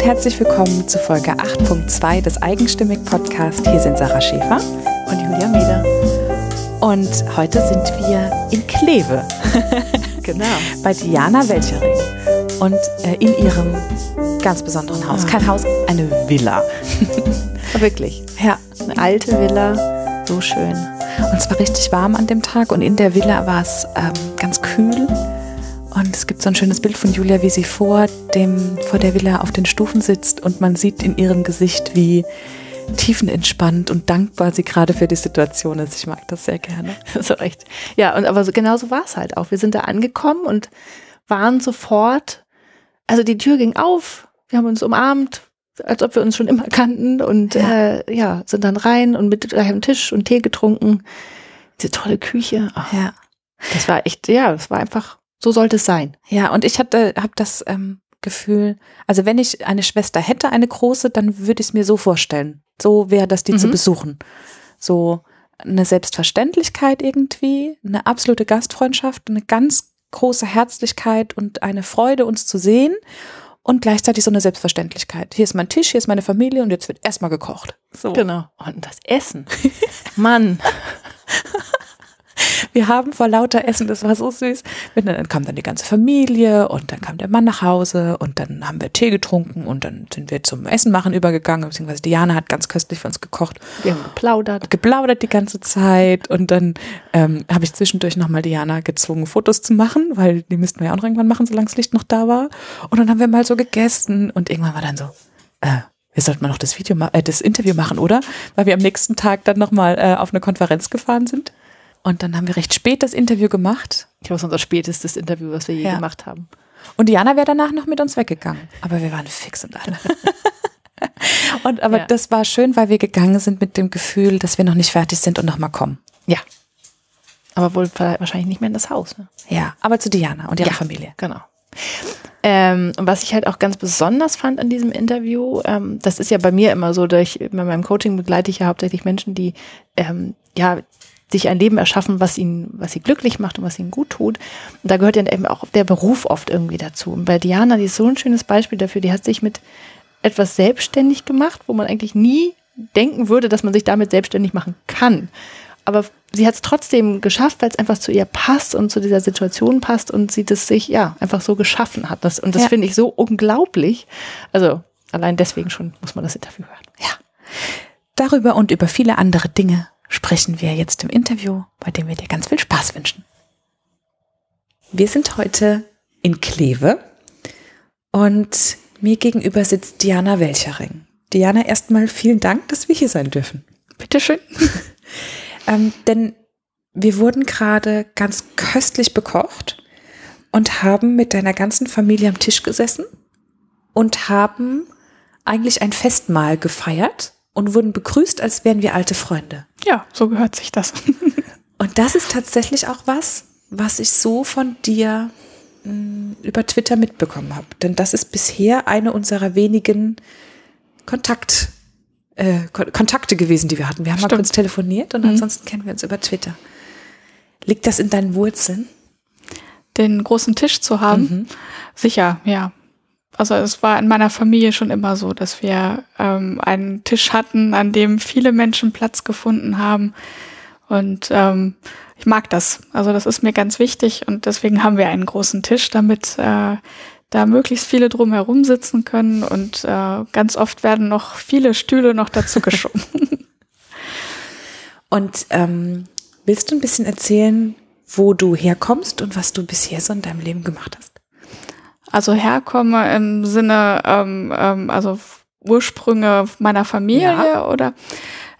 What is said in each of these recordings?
und herzlich willkommen zu Folge 8.2 des Eigenstimmig Podcast. Hier sind Sarah Schäfer und Julia Meder. Und heute sind wir in Kleve. genau. Bei Diana Welchering. Und äh, in ihrem ganz besonderen Haus. Kein Haus, eine Villa. Wirklich. Ja. Eine alte Villa. So schön. Und es war richtig warm an dem Tag und in der Villa war es ähm, ganz kühl. Es gibt so ein schönes Bild von Julia, wie sie vor, dem, vor der Villa auf den Stufen sitzt und man sieht in ihrem Gesicht, wie tiefenentspannt und dankbar sie gerade für die Situation ist. Ich mag das sehr gerne. So echt. Ja, und aber so, genau so war es halt auch. Wir sind da angekommen und waren sofort, also die Tür ging auf, wir haben uns umarmt, als ob wir uns schon immer kannten und ja, äh, ja sind dann rein und mit einem Tisch und Tee getrunken. Diese tolle Küche. Oh, ja. Das war echt, ja, das war einfach so sollte es sein. Ja, und ich hatte, habe das ähm, Gefühl, also wenn ich eine Schwester hätte, eine große, dann würde ich es mir so vorstellen. So wäre das, die mhm. zu besuchen. So eine Selbstverständlichkeit irgendwie, eine absolute Gastfreundschaft, eine ganz große Herzlichkeit und eine Freude, uns zu sehen und gleichzeitig so eine Selbstverständlichkeit. Hier ist mein Tisch, hier ist meine Familie und jetzt wird erstmal gekocht. So. Genau. Und das Essen. Mann. Wir haben vor lauter Essen, das war so süß. Dann kam dann die ganze Familie und dann kam der Mann nach Hause und dann haben wir Tee getrunken und dann sind wir zum Essen machen übergegangen, beziehungsweise Diana hat ganz köstlich für uns gekocht. Wir haben geplaudert. Geplaudert die ganze Zeit und dann ähm, habe ich zwischendurch nochmal Diana gezwungen, Fotos zu machen, weil die müssten wir ja auch noch irgendwann machen, solange das Licht noch da war. Und dann haben wir mal so gegessen und irgendwann war dann so, äh, wir sollten mal noch das Video, äh, das Interview machen, oder? Weil wir am nächsten Tag dann nochmal äh, auf eine Konferenz gefahren sind. Und dann haben wir recht spät das Interview gemacht. Ich glaube, es ist unser spätestes Interview, was wir je ja. gemacht haben. Und Diana wäre danach noch mit uns weggegangen. Aber wir waren fix und alle. und aber ja. das war schön, weil wir gegangen sind mit dem Gefühl, dass wir noch nicht fertig sind und nochmal kommen. Ja. Aber wohl wahrscheinlich nicht mehr in das Haus. Ne? Ja, aber zu Diana und ihrer ja, Familie. Genau. Ähm, und was ich halt auch ganz besonders fand an diesem Interview, ähm, das ist ja bei mir immer so, dass ich, bei meinem Coaching begleite ich ja hauptsächlich Menschen, die ähm, ja sich ein Leben erschaffen, was ihn, was sie glücklich macht und was ihnen gut tut. Und da gehört ja eben auch der Beruf oft irgendwie dazu. Und bei Diana, die ist so ein schönes Beispiel dafür, die hat sich mit etwas selbstständig gemacht, wo man eigentlich nie denken würde, dass man sich damit selbstständig machen kann. Aber sie hat es trotzdem geschafft, weil es einfach zu ihr passt und zu dieser Situation passt und sie das sich ja einfach so geschaffen hat. Das, und das ja. finde ich so unglaublich. Also allein deswegen schon muss man das Interview hören. Ja. Darüber und über viele andere Dinge sprechen wir jetzt im Interview, bei dem wir dir ganz viel Spaß wünschen. Wir sind heute in Kleve und mir gegenüber sitzt Diana Welchering. Diana, erstmal vielen Dank, dass wir hier sein dürfen. Bitteschön. ähm, denn wir wurden gerade ganz köstlich bekocht und haben mit deiner ganzen Familie am Tisch gesessen und haben eigentlich ein Festmahl gefeiert und wurden begrüßt, als wären wir alte Freunde. Ja, so gehört sich das. und das ist tatsächlich auch was, was ich so von dir mh, mm, über Twitter mitbekommen habe. Denn das ist bisher eine unserer wenigen Kontakt, äh, Kontakte gewesen, die wir hatten. Wir haben Stimmt. mal kurz telefoniert und mhm. ansonsten kennen wir uns über Twitter. Liegt das in deinen Wurzeln? Den großen Tisch zu haben? Mhm. Sicher, ja. Also es war in meiner Familie schon immer so, dass wir ähm, einen Tisch hatten, an dem viele Menschen Platz gefunden haben. Und ähm, ich mag das. Also das ist mir ganz wichtig und deswegen haben wir einen großen Tisch, damit äh, da möglichst viele drumherum sitzen können und äh, ganz oft werden noch viele Stühle noch dazu geschoben. und ähm, willst du ein bisschen erzählen, wo du herkommst und was du bisher so in deinem Leben gemacht hast? Also herkomme im Sinne, ähm, ähm, also Ursprünge meiner Familie ja. oder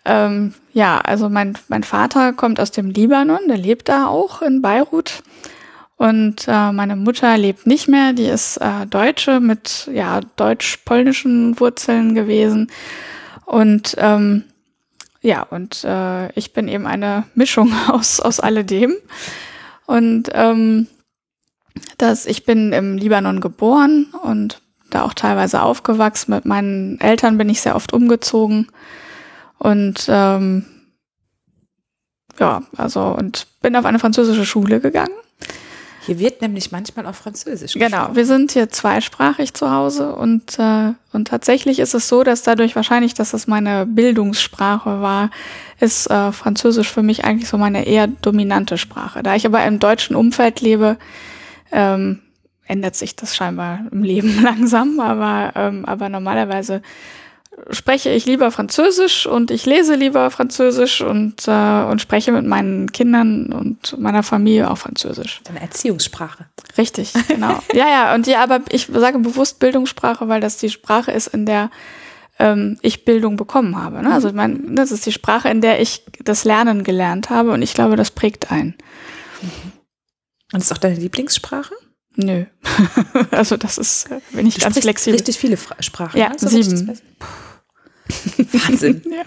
ähm, ja, also mein, mein Vater kommt aus dem Libanon, der lebt da auch in Beirut. Und äh, meine Mutter lebt nicht mehr, die ist äh, Deutsche mit ja deutsch-polnischen Wurzeln gewesen. Und ähm, ja, und äh, ich bin eben eine Mischung aus, aus alledem. Und ähm, dass ich bin im Libanon geboren und da auch teilweise aufgewachsen. Mit meinen Eltern bin ich sehr oft umgezogen und ähm, ja, also und bin auf eine französische Schule gegangen. Hier wird nämlich manchmal auch Französisch Genau, gesprochen. wir sind hier zweisprachig zu Hause und, äh, und tatsächlich ist es so, dass dadurch wahrscheinlich, dass es meine Bildungssprache war, ist äh, Französisch für mich eigentlich so meine eher dominante Sprache. Da ich aber im deutschen Umfeld lebe, ähm, ändert sich das scheinbar im Leben langsam, aber, ähm, aber normalerweise spreche ich lieber Französisch und ich lese lieber Französisch und, äh, und spreche mit meinen Kindern und meiner Familie auch Französisch. Deine Erziehungssprache. Richtig, genau. ja, ja, und ja, aber ich sage bewusst Bildungssprache, weil das die Sprache ist, in der ähm, ich Bildung bekommen habe. Ne? Also ich meine, das ist die Sprache, in der ich das Lernen gelernt habe und ich glaube, das prägt ein. Und ist auch deine Lieblingssprache? Nö. also das ist, äh, bin ich Du ganz flexibel. richtig viele Fra Sprachen. Ja? So richtig sieben. das- Wahnsinn. Ja.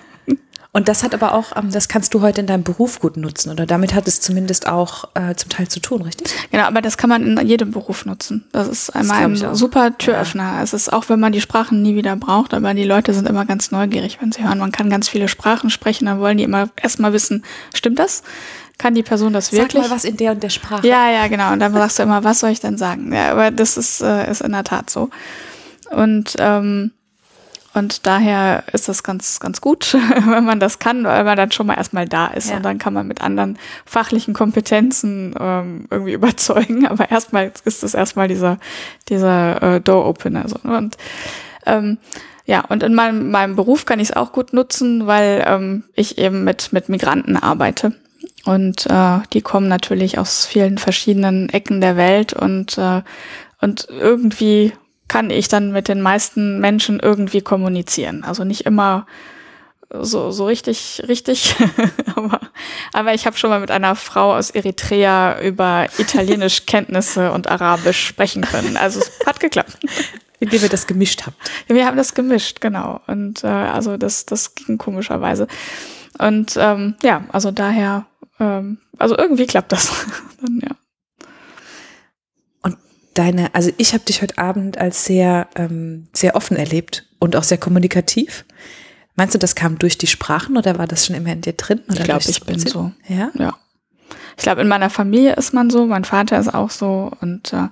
Und das hat aber auch, ähm, das kannst du heute in deinem Beruf gut nutzen oder damit hat es zumindest auch äh, zum Teil zu tun, richtig? Genau, aber das kann man in jedem Beruf nutzen. Das ist einmal glaub ein super Türöffner. Es ist auch, wenn man die Sprachen nie wieder braucht, aber die Leute sind immer ganz neugierig, wenn sie hören, man kann ganz viele Sprachen sprechen, dann wollen die immer erstmal wissen, stimmt das? Kann die Person das wirklich? Sag mal was in der und der Sprache. Ja, ja, genau. Und dann sagst du immer, was soll ich denn sagen? Ja, aber das ist, äh, ist in der Tat so. Und, ähm, und daher ist das ganz, ganz gut, wenn man das kann, weil man dann schon mal erstmal da ist. Ja. Und dann kann man mit anderen fachlichen Kompetenzen ähm, irgendwie überzeugen. Aber erstmal ist das erstmal dieser, dieser äh, Door-Opener. So. ne? Und ähm, ja, und in meinem, meinem Beruf kann ich es auch gut nutzen, weil ähm, ich eben mit, mit Migranten arbeite. Und äh, die kommen natürlich aus vielen verschiedenen Ecken der Welt und, äh, und irgendwie kann ich dann mit den meisten Menschen irgendwie kommunizieren. Also nicht immer so, so richtig, richtig, aber, aber ich habe schon mal mit einer Frau aus Eritrea über Italienisch Kenntnisse und Arabisch sprechen können. Also es hat geklappt. Indem ihr das gemischt habt. Wir haben das gemischt, genau. Und äh, also das, das ging komischerweise. Und ähm, ja, also daher, ähm, also irgendwie klappt das. Dann, ja. Und deine, also ich habe dich heute Abend als sehr, ähm, sehr offen erlebt und auch sehr kommunikativ. Meinst du, das kam durch die Sprachen oder war das schon immer in dir drin? Oder Ich glaube, ich bin so. Ja? Ja. Ich glaube, in meiner Familie ist man so, mein Vater ist auch so und äh,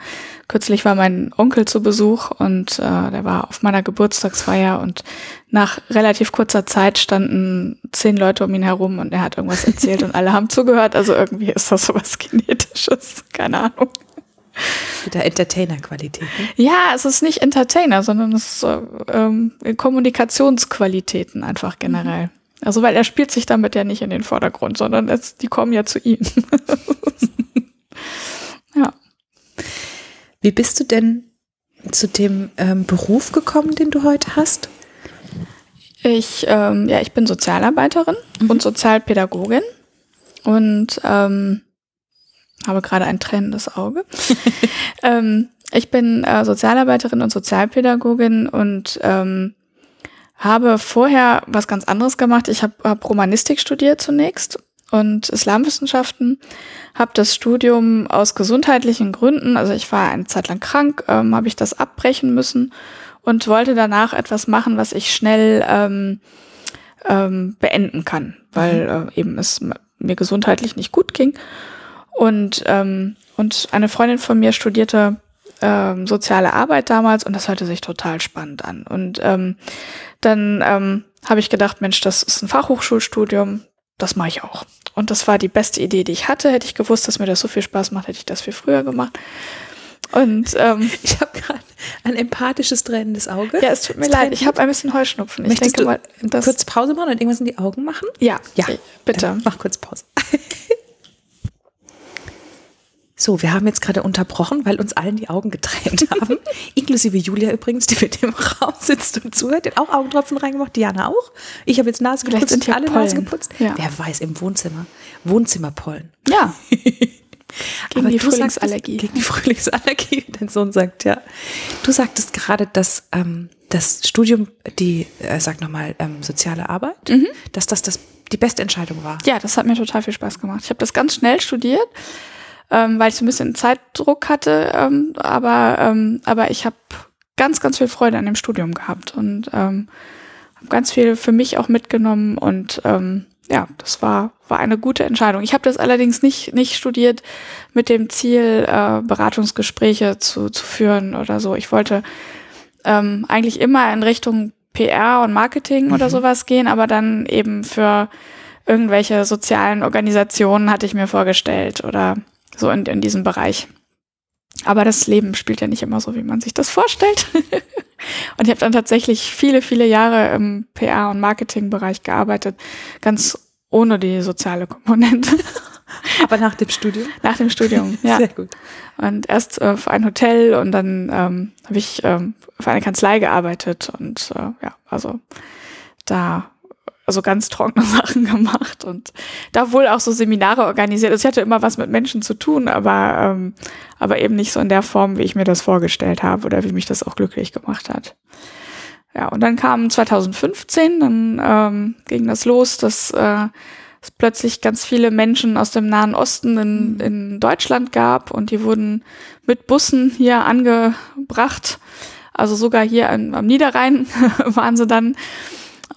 kürzlich war mein Onkel zu Besuch und äh, der war auf meiner Geburtstagsfeier und nach relativ kurzer Zeit standen zehn Leute um ihn herum und er hat irgendwas erzählt und alle haben zugehört. Also irgendwie ist das sowas Genetisches, keine Ahnung. Wieder Entertainer-Qualität. Ne? Ja, es ist nicht Entertainer, sondern es ist so, ähm, Kommunikationsqualitäten einfach generell. Also weil er spielt sich damit ja nicht in den Vordergrund, sondern es, die kommen ja zu ihm. ja. Wie bist du denn zu dem ähm, Beruf gekommen, den du heute hast? Ich, ähm, ja, ich bin Sozialarbeiterin und Sozialpädagogin und ähm, habe gerade ein tränendes Auge. ähm, ich bin äh, Sozialarbeiterin und Sozialpädagogin und ähm, habe vorher was ganz anderes gemacht. Ich habe hab Romanistik studiert zunächst und Islamwissenschaften, habe das Studium aus gesundheitlichen Gründen, also ich war eine Zeit lang krank, ähm, habe ich das abbrechen müssen und wollte danach etwas machen, was ich schnell ähm, ähm, beenden kann, weil äh, eben es mir gesundheitlich nicht gut ging. Und, ähm, und eine Freundin von mir studierte ähm, soziale Arbeit damals und das hörte sich total spannend an. Und ähm, dann ähm, habe ich gedacht, Mensch, das ist ein Fachhochschulstudium, das mache ich auch. Und das war die beste Idee, die ich hatte. Hätte ich gewusst, dass mir das so viel Spaß macht, hätte ich das viel früher gemacht. Und ähm, Ich habe gerade ein empathisches tränendes Auge. ja, es tut mir Es leid, ich habe ein bisschen Heuschnupfen. Ich Möchtest denke du mal, das, kurz Pause machen und irgendwas in die Augen machen? ja, Ja. bitte. Dann mach kurz Pause. So, wir haben jetzt gerade unterbrochen, weil uns allen die Augen getränt haben. Inklusive Julia übrigens, die mit dem Raum sitzt und zuhört. Die hat auch Augentropfen reingemacht. Diana auch. Ich habe jetzt Nase geputzt und hier alle Pollen. Nase geputzt. Ja. Wer weiß, im Wohnzimmer. Wohnzimmerpollen. Ja. Gegen die du sagtest- Frühlingsallergie. Gegen die Frühlingsallergie, dein Sohn sagt, ja. Du sagtest gerade, dass ähm, das Studium, die, äh, sag nochmal, ähm, soziale Arbeit, Mhm. dass das, das die beste Entscheidung war. Ja, das hat mir total viel Spaß gemacht. Ich habe das ganz schnell studiert, ähm, weil ich so ein bisschen Zeitdruck hatte, ähm, aber, ähm, aber ich habe ganz, ganz viel Freude an dem Studium gehabt und ähm, habe ganz viel für mich auch mitgenommen und ähm, ja, das war, war eine gute Entscheidung. Ich habe das allerdings nicht, nicht studiert mit dem Ziel, äh, Beratungsgespräche zu, zu führen oder so. Ich wollte ähm, eigentlich immer in Richtung PR und Marketing mhm. oder sowas gehen, aber dann eben für irgendwelche sozialen Organisationen hatte ich mir vorgestellt oder so in, in diesem Bereich. Aber das Leben spielt ja nicht immer so, wie man sich das vorstellt. und ich habe dann tatsächlich viele, viele Jahre im PR- und Marketingbereich gearbeitet, ganz ohne die soziale Komponente. Aber nach dem Studium? Nach dem Studium, ja. Sehr gut. Und erst äh, für ein Hotel und dann ähm, habe ich ähm, für eine Kanzlei gearbeitet und äh, ja, also da also ganz trockene Sachen gemacht und da wohl auch so Seminare organisiert. Also ich hatte immer was mit Menschen zu tun, aber, ähm, aber eben nicht so in der Form, wie ich mir das vorgestellt habe oder wie mich das auch glücklich gemacht hat. Ja, und dann kam 2015, dann ähm, ging das los, dass äh, es plötzlich ganz viele Menschen aus dem Nahen Osten in, in Deutschland gab und die wurden mit Bussen hier angebracht. Also sogar hier am, am Niederrhein waren sie dann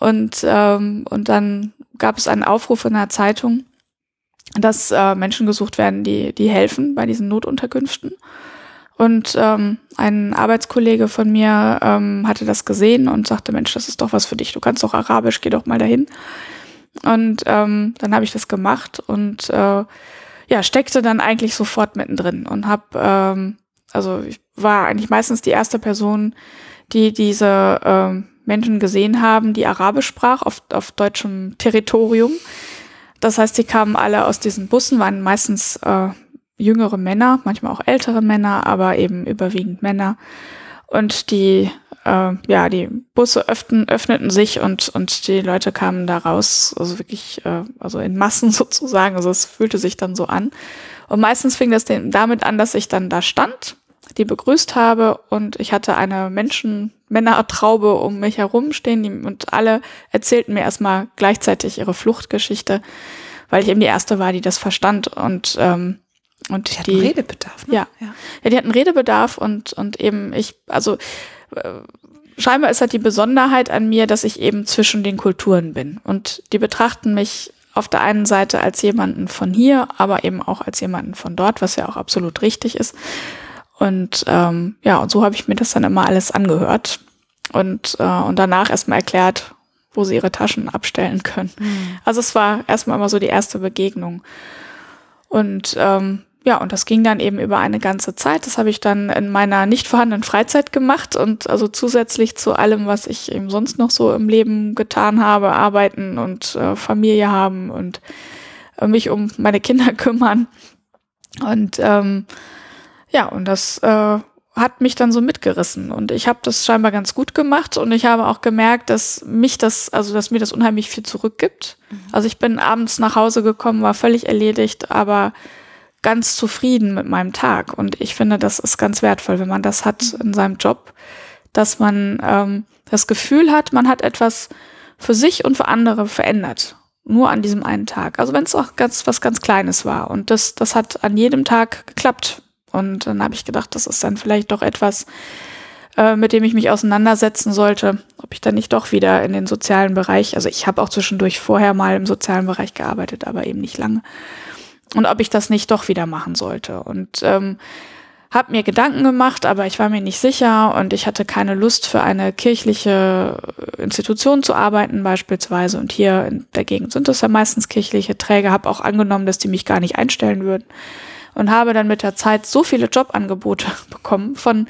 und, ähm, und dann gab es einen Aufruf in der Zeitung, dass äh, Menschen gesucht werden, die, die helfen bei diesen Notunterkünften. Und ähm, ein Arbeitskollege von mir ähm, hatte das gesehen und sagte, Mensch, das ist doch was für dich, du kannst doch Arabisch, geh doch mal dahin. Und ähm, dann habe ich das gemacht und äh, ja, steckte dann eigentlich sofort mittendrin und habe, ähm, also ich war eigentlich meistens die erste Person, die diese ähm, Menschen gesehen haben, die Arabisch sprach auf, auf deutschem Territorium. Das heißt, die kamen alle aus diesen Bussen, waren meistens äh, jüngere Männer, manchmal auch ältere Männer, aber eben überwiegend Männer. Und die, äh, ja, die Busse öffnen, öffneten sich und, und die Leute kamen da raus, also wirklich, äh, also in Massen sozusagen. Also es fühlte sich dann so an. Und meistens fing das damit an, dass ich dann da stand die begrüßt habe und ich hatte eine Menschen, Männertraube um mich herum stehen die, und alle erzählten mir erstmal gleichzeitig ihre Fluchtgeschichte, weil ich eben die erste war, die das verstand und ähm, und die, die hatten Redebedarf. Ne? Ja. ja, ja, die hatten Redebedarf und und eben ich, also äh, scheinbar ist halt die Besonderheit an mir, dass ich eben zwischen den Kulturen bin und die betrachten mich auf der einen Seite als jemanden von hier, aber eben auch als jemanden von dort, was ja auch absolut richtig ist. Und ähm, ja, und so habe ich mir das dann immer alles angehört und, äh, und danach erstmal erklärt, wo sie ihre Taschen abstellen können. Mhm. Also es war erstmal immer so die erste Begegnung. Und ähm, ja, und das ging dann eben über eine ganze Zeit. Das habe ich dann in meiner nicht vorhandenen Freizeit gemacht und also zusätzlich zu allem, was ich eben sonst noch so im Leben getan habe, arbeiten und äh, Familie haben und äh, mich um meine Kinder kümmern. Und ähm, ja, und das äh, hat mich dann so mitgerissen und ich habe das scheinbar ganz gut gemacht und ich habe auch gemerkt, dass mich das, also dass mir das unheimlich viel zurückgibt. Mhm. Also ich bin abends nach Hause gekommen, war völlig erledigt, aber ganz zufrieden mit meinem Tag und ich finde, das ist ganz wertvoll, wenn man das hat mhm. in seinem Job, dass man ähm, das Gefühl hat, man hat etwas für sich und für andere verändert. Nur an diesem einen Tag. Also wenn es auch ganz was ganz Kleines war. Und das, das hat an jedem Tag geklappt und dann habe ich gedacht, das ist dann vielleicht doch etwas, äh, mit dem ich mich auseinandersetzen sollte, ob ich dann nicht doch wieder in den sozialen Bereich, also ich habe auch zwischendurch vorher mal im sozialen Bereich gearbeitet, aber eben nicht lange. Und ob ich das nicht doch wieder machen sollte. Und ähm, habe mir Gedanken gemacht, aber ich war mir nicht sicher und ich hatte keine Lust für eine kirchliche Institution zu arbeiten beispielsweise. Und hier in der Gegend sind es ja meistens kirchliche Träger. Habe auch angenommen, dass die mich gar nicht einstellen würden und habe dann mit der Zeit so viele Jobangebote bekommen von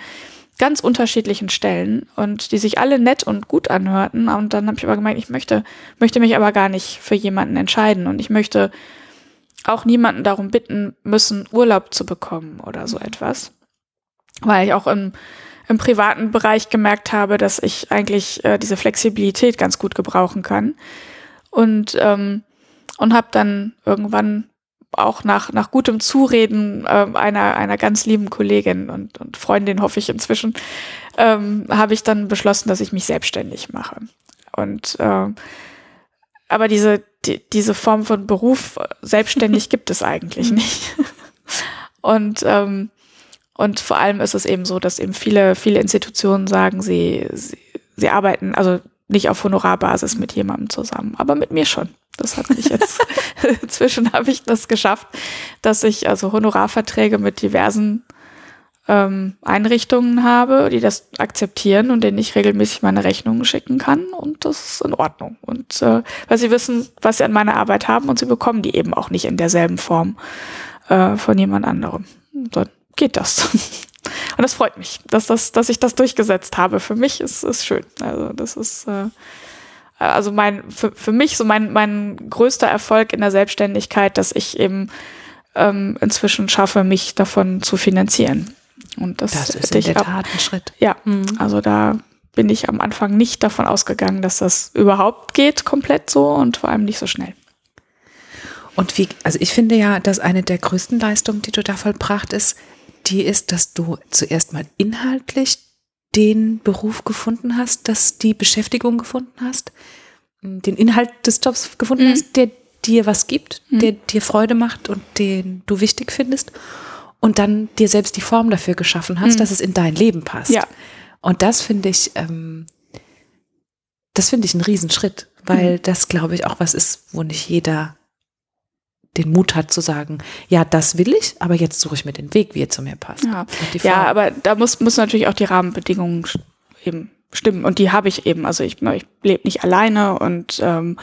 ganz unterschiedlichen Stellen und die sich alle nett und gut anhörten. Und dann habe ich aber gemeint, ich möchte, möchte mich aber gar nicht für jemanden entscheiden und ich möchte auch niemanden darum bitten müssen, Urlaub zu bekommen oder so etwas. Weil ich auch im, im privaten Bereich gemerkt habe, dass ich eigentlich äh, diese Flexibilität ganz gut gebrauchen kann. Und, ähm, und habe dann irgendwann auch nach, nach gutem Zureden äh, einer, einer ganz lieben Kollegin und, und Freundin, hoffe ich inzwischen, ähm, habe ich dann beschlossen, dass ich mich selbstständig mache. Und äh, aber diese, die, diese Form von Beruf äh, selbstständig gibt es eigentlich mhm. nicht. und ähm, und vor allem ist es eben so, dass eben viele, viele Institutionen sagen, sie, sie, sie arbeiten also nicht auf Honorarbasis mit jemandem zusammen, aber mit mir schon. Das hat mich jetzt, inzwischen habe ich das geschafft, dass ich also Honorarverträge mit diversen ähm, Einrichtungen habe, die das akzeptieren und denen ich regelmäßig meine Rechnungen schicken kann und das ist in Ordnung. Und äh, weil sie wissen, was sie an meiner Arbeit haben und sie bekommen die eben auch nicht in derselben Form äh, von jemand anderem. Und dann geht das. Und das freut mich, dass, das, dass ich das durchgesetzt habe. Für mich ist es schön. Also das ist äh, also mein für, für mich so mein mein größter Erfolg in der Selbstständigkeit, dass ich eben ähm, inzwischen schaffe, mich davon zu finanzieren. Und das, das ist in der Tat ein Schritt. Ja, mhm. also da bin ich am Anfang nicht davon ausgegangen, dass das überhaupt geht, komplett so und vor allem nicht so schnell. Und wie, also ich finde ja, dass eine der größten Leistungen, die du da vollbracht ist, die ist, dass du zuerst mal inhaltlich den Beruf gefunden hast, dass die Beschäftigung gefunden hast, den Inhalt des Jobs gefunden mhm. hast, der dir was gibt, mhm. der dir Freude macht und den du wichtig findest und dann dir selbst die Form dafür geschaffen hast, mhm. dass es in dein Leben passt. Ja. Und das finde ich, ähm, das finde ich einen Riesenschritt, weil mhm. das, glaube ich, auch was ist, wo nicht jeder den Mut hat zu sagen, ja, das will ich, aber jetzt suche ich mir den Weg, wie er zu mir passt. Ja, ja aber da muss, muss natürlich auch die Rahmenbedingungen eben stimmen. Und die habe ich eben. Also ich, ich lebe nicht alleine und ähm,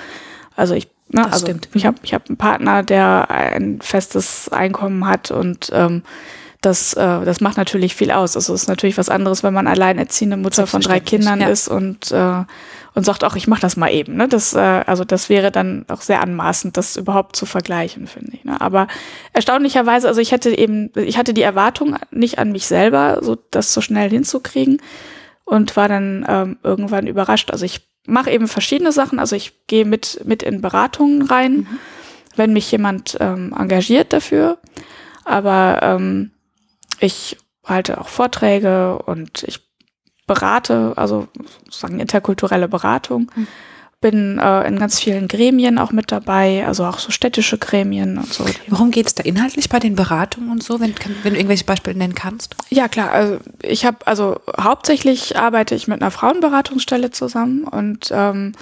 also ich Ne, das also stimmt. Ich habe ich hab einen Partner, der ein festes Einkommen hat und ähm, das, äh, das macht natürlich viel aus. Also es ist natürlich was anderes, wenn man alleinerziehende Mutter von drei Kindern ja. ist und äh, und sagt auch, ich mache das mal eben. Ne? Das, äh, also das wäre dann auch sehr anmaßend, das überhaupt zu vergleichen, finde ich. Ne? Aber erstaunlicherweise, also ich hätte eben, ich hatte die Erwartung nicht an mich selber, so das so schnell hinzukriegen und war dann ähm, irgendwann überrascht. Also ich mache eben verschiedene Sachen. Also ich gehe mit mit in Beratungen rein, mhm. wenn mich jemand ähm, engagiert dafür. Aber ähm, ich halte auch Vorträge und ich berate, also sozusagen interkulturelle Beratung. Mhm. Bin äh, in ganz vielen Gremien auch mit dabei, also auch so städtische Gremien und so. Worum geht es da inhaltlich bei den Beratungen und so, wenn, wenn du irgendwelche Beispiele nennen kannst? Ja, klar. Also ich habe, also hauptsächlich arbeite ich mit einer Frauenberatungsstelle zusammen und ähm,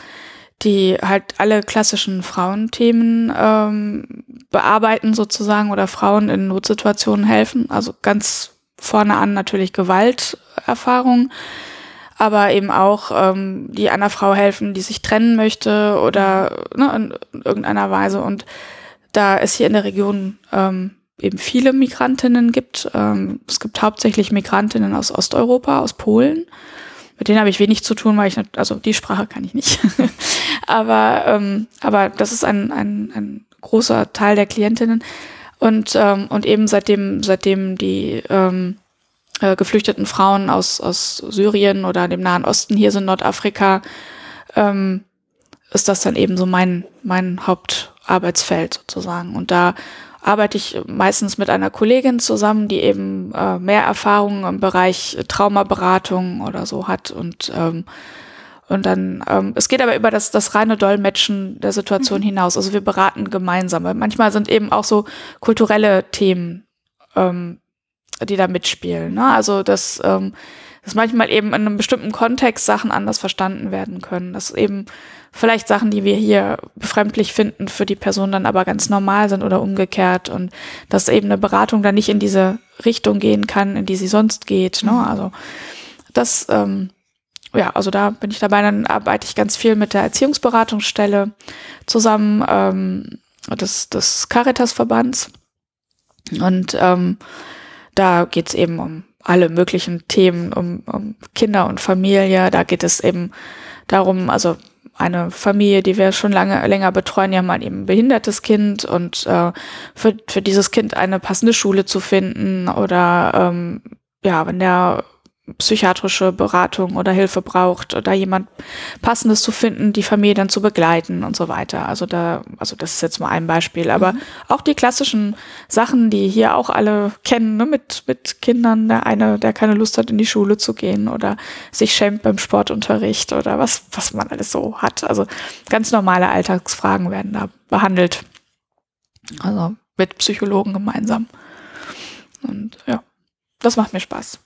die halt alle klassischen Frauenthemen ähm, bearbeiten sozusagen oder Frauen in Notsituationen helfen. Also ganz vorne an natürlich Gewalterfahrung, aber eben auch ähm, die einer Frau helfen, die sich trennen möchte oder ne, in irgendeiner Weise. Und da es hier in der Region ähm, eben viele Migrantinnen gibt, ähm, es gibt hauptsächlich Migrantinnen aus Osteuropa, aus Polen. Mit denen habe ich wenig zu tun, weil ich, also die Sprache kann ich nicht. aber, ähm, aber das ist ein, ein, ein großer Teil der Klientinnen. Und, ähm, und eben seitdem, seitdem die ähm, äh, geflüchteten Frauen aus, aus Syrien oder dem Nahen Osten hier sind, Nordafrika, ähm, ist das dann eben so mein, mein Hauptarbeitsfeld sozusagen. Und da arbeite ich meistens mit einer Kollegin zusammen, die eben äh, mehr Erfahrung im Bereich Traumaberatung oder so hat und ähm, und dann, ähm, es geht aber über das, das reine Dolmetschen der Situation mhm. hinaus. Also wir beraten gemeinsam. Weil manchmal sind eben auch so kulturelle Themen, ähm, die da mitspielen. Ne? Also dass, ähm, dass manchmal eben in einem bestimmten Kontext Sachen anders verstanden werden können. Dass eben vielleicht Sachen, die wir hier befremdlich finden, für die Person dann aber ganz normal sind oder umgekehrt. Und dass eben eine Beratung dann nicht in diese Richtung gehen kann, in die sie sonst geht. Ne? Mhm. Also das ähm, ja, also da bin ich dabei, dann arbeite ich ganz viel mit der Erziehungsberatungsstelle zusammen ähm, des, des Caritas-Verbands. Und ähm, da geht's eben um alle möglichen Themen, um, um Kinder und Familie. Da geht es eben darum, also eine Familie, die wir schon lange länger betreuen, die haben halt eben ein behindertes Kind und äh, für, für dieses Kind eine passende Schule zu finden oder ähm, ja, wenn der psychiatrische Beratung oder Hilfe braucht oder jemand passendes zu finden, die Familie dann zu begleiten und so weiter. Also da, also das ist jetzt mal ein Beispiel, aber mhm. auch die klassischen Sachen, die hier auch alle kennen, ne, mit, mit Kindern, der eine, der keine Lust hat, in die Schule zu gehen oder sich schämt beim Sportunterricht oder was, was man alles so hat. Also ganz normale Alltagsfragen werden da behandelt. Also mit Psychologen gemeinsam. Und ja, das macht mir Spaß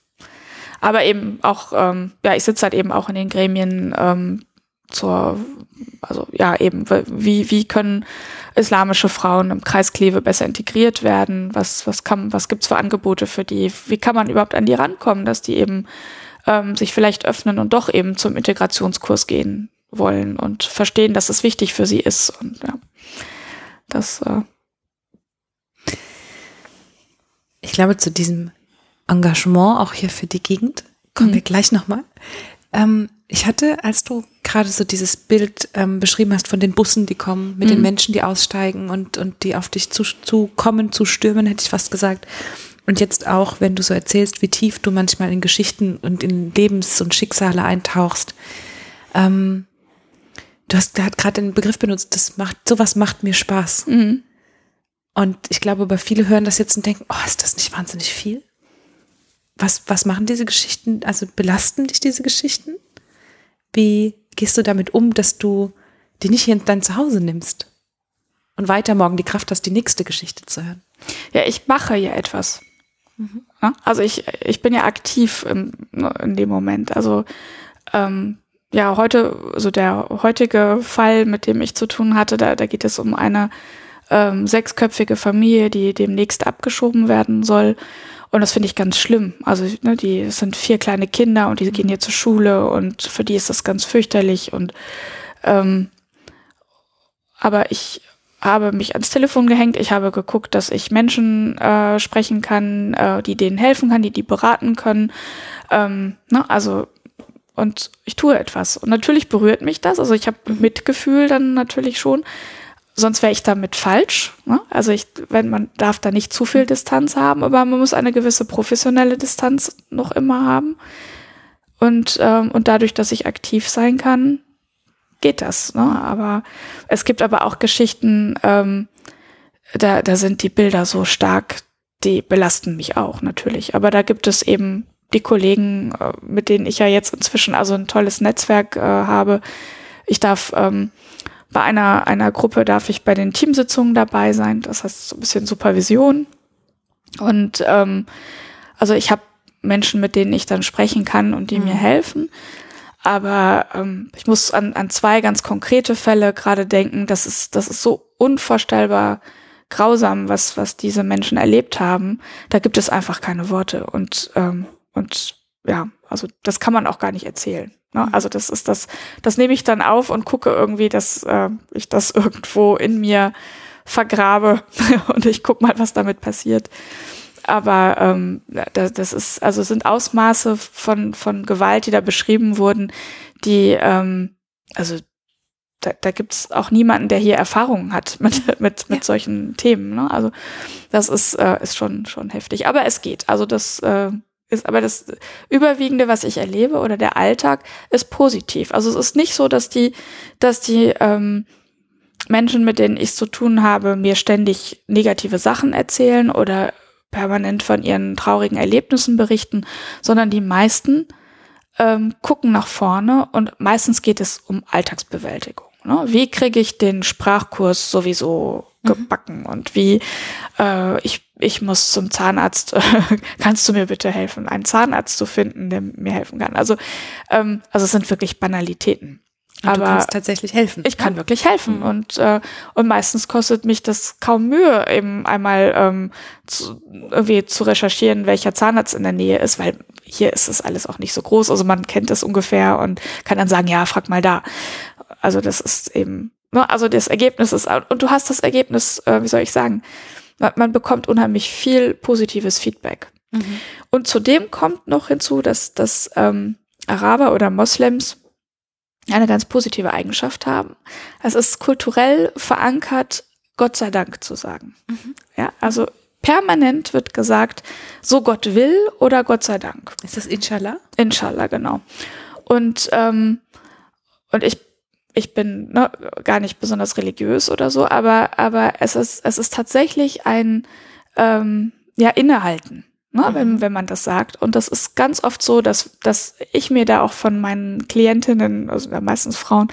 aber eben auch, ähm, ja, ich sitze halt eben auch in den Gremien, ähm, zur, also ja eben, wie, wie können islamische Frauen im Kreis Kleve besser integriert werden? Was, was kann, was gibt's für Angebote für die? Wie kann man überhaupt an die rankommen, dass die eben ähm, sich vielleicht öffnen und doch eben zum Integrationskurs gehen wollen und verstehen, dass es wichtig für sie ist und ja, das. Äh ich glaube, zu diesem Engagement auch hier für die Gegend kommen mhm. wir gleich nochmal. Ähm, ich hatte, als du gerade so dieses Bild ähm, beschrieben hast von den Bussen, die kommen, mit mhm. den Menschen, die aussteigen und, und die auf dich zu, zu kommen, zu stürmen, hätte ich fast gesagt. Und jetzt auch, wenn du so erzählst, wie tief du manchmal in Geschichten und in Lebens- und Schicksale eintauchst. Ähm, du hast gerade den Begriff benutzt, das macht, sowas macht mir Spaß. Mhm. Und ich glaube, bei viele hören das jetzt und denken, oh, ist das nicht wahnsinnig viel? Was, was machen diese Geschichten? Also belasten dich diese Geschichten? Wie gehst du damit um, dass du die nicht hier in dein Zuhause nimmst und weiter morgen die Kraft hast, die nächste Geschichte zu hören? Ja, ich mache ja etwas. Mhm. Also ich, ich bin ja aktiv in, in dem Moment. Also ähm, ja, heute, so also der heutige Fall, mit dem ich zu tun hatte, da, da geht es um eine ähm, sechsköpfige Familie, die demnächst abgeschoben werden soll. Und das finde ich ganz schlimm. Also, ne, die sind vier kleine Kinder und die gehen hier zur Schule und für die ist das ganz fürchterlich. Und ähm, aber ich habe mich ans Telefon gehängt. Ich habe geguckt, dass ich Menschen äh, sprechen kann, äh, die denen helfen kann, die die beraten können. Ähm, ne, also und ich tue etwas. Und natürlich berührt mich das. Also ich habe mhm. Mitgefühl dann natürlich schon sonst wäre ich damit falsch. Ne? Also ich, wenn man darf da nicht zu viel Distanz haben, aber man muss eine gewisse professionelle Distanz noch immer haben. Und, ähm, und dadurch, dass ich aktiv sein kann, geht das. Ne? Aber es gibt aber auch Geschichten, ähm, da, da sind die Bilder so stark, die belasten mich auch natürlich. Aber da gibt es eben die Kollegen, äh, mit denen ich ja jetzt inzwischen also ein tolles Netzwerk äh, habe. Ich darf ähm, bei einer, einer Gruppe darf ich bei den Teamsitzungen dabei sein, das heißt so ein bisschen Supervision. Und ähm, also ich habe Menschen, mit denen ich dann sprechen kann und die mhm. mir helfen. Aber ähm, ich muss an, an zwei ganz konkrete Fälle gerade denken. Das ist, das ist so unvorstellbar grausam, was, was diese Menschen erlebt haben. Da gibt es einfach keine Worte. Und, ähm, und ja, also das kann man auch gar nicht erzählen. Ne? Mhm. Also das ist das, das nehme ich dann auf und gucke irgendwie, dass äh, ich das irgendwo in mir vergrabe und ich gucke mal, was damit passiert. Aber ähm, das, das ist, also sind Ausmaße von, von Gewalt, die da beschrieben wurden, die, ähm, also da, da gibt es auch niemanden, der hier Erfahrungen hat mit, mit, mit ja. solchen Themen. Ne? Also das ist, äh, ist schon, schon heftig. Aber es geht. Also das äh, ist aber das Überwiegende, was ich erlebe oder der Alltag ist positiv. Also es ist nicht so, dass die, dass die ähm, Menschen, mit denen ich zu tun habe, mir ständig negative Sachen erzählen oder permanent von ihren traurigen Erlebnissen berichten, sondern die meisten ähm, gucken nach vorne und meistens geht es um Alltagsbewältigung. Ne? Wie kriege ich den Sprachkurs sowieso mhm. gebacken und wie äh, ich ich muss zum Zahnarzt, kannst du mir bitte helfen, einen Zahnarzt zu finden, der mir helfen kann. Also, ähm, also es sind wirklich Banalitäten. Und aber du kannst tatsächlich helfen. Ich kann wirklich helfen. Mhm. Und, äh, und meistens kostet mich das kaum Mühe, eben einmal ähm, zu, irgendwie zu recherchieren, welcher Zahnarzt in der Nähe ist, weil hier ist es alles auch nicht so groß. Also man kennt es ungefähr und kann dann sagen, ja, frag mal da. Also das ist eben, ne, also das Ergebnis ist, und du hast das Ergebnis, äh, wie soll ich sagen, man, man bekommt unheimlich viel positives Feedback. Mhm. Und zudem kommt noch hinzu, dass, dass ähm, Araber oder Moslems eine ganz positive Eigenschaft haben. Es ist kulturell verankert, Gott sei Dank zu sagen. Mhm. Ja, also permanent wird gesagt, so Gott will oder Gott sei Dank. Ist das Inshallah? Inshallah, genau. Und, ähm, und ich ich bin ne, gar nicht besonders religiös oder so, aber, aber es ist, es ist tatsächlich ein ähm, ja, Innehalten, ne, mhm. wenn, wenn man das sagt. Und das ist ganz oft so, dass, dass ich mir da auch von meinen Klientinnen, also meistens Frauen,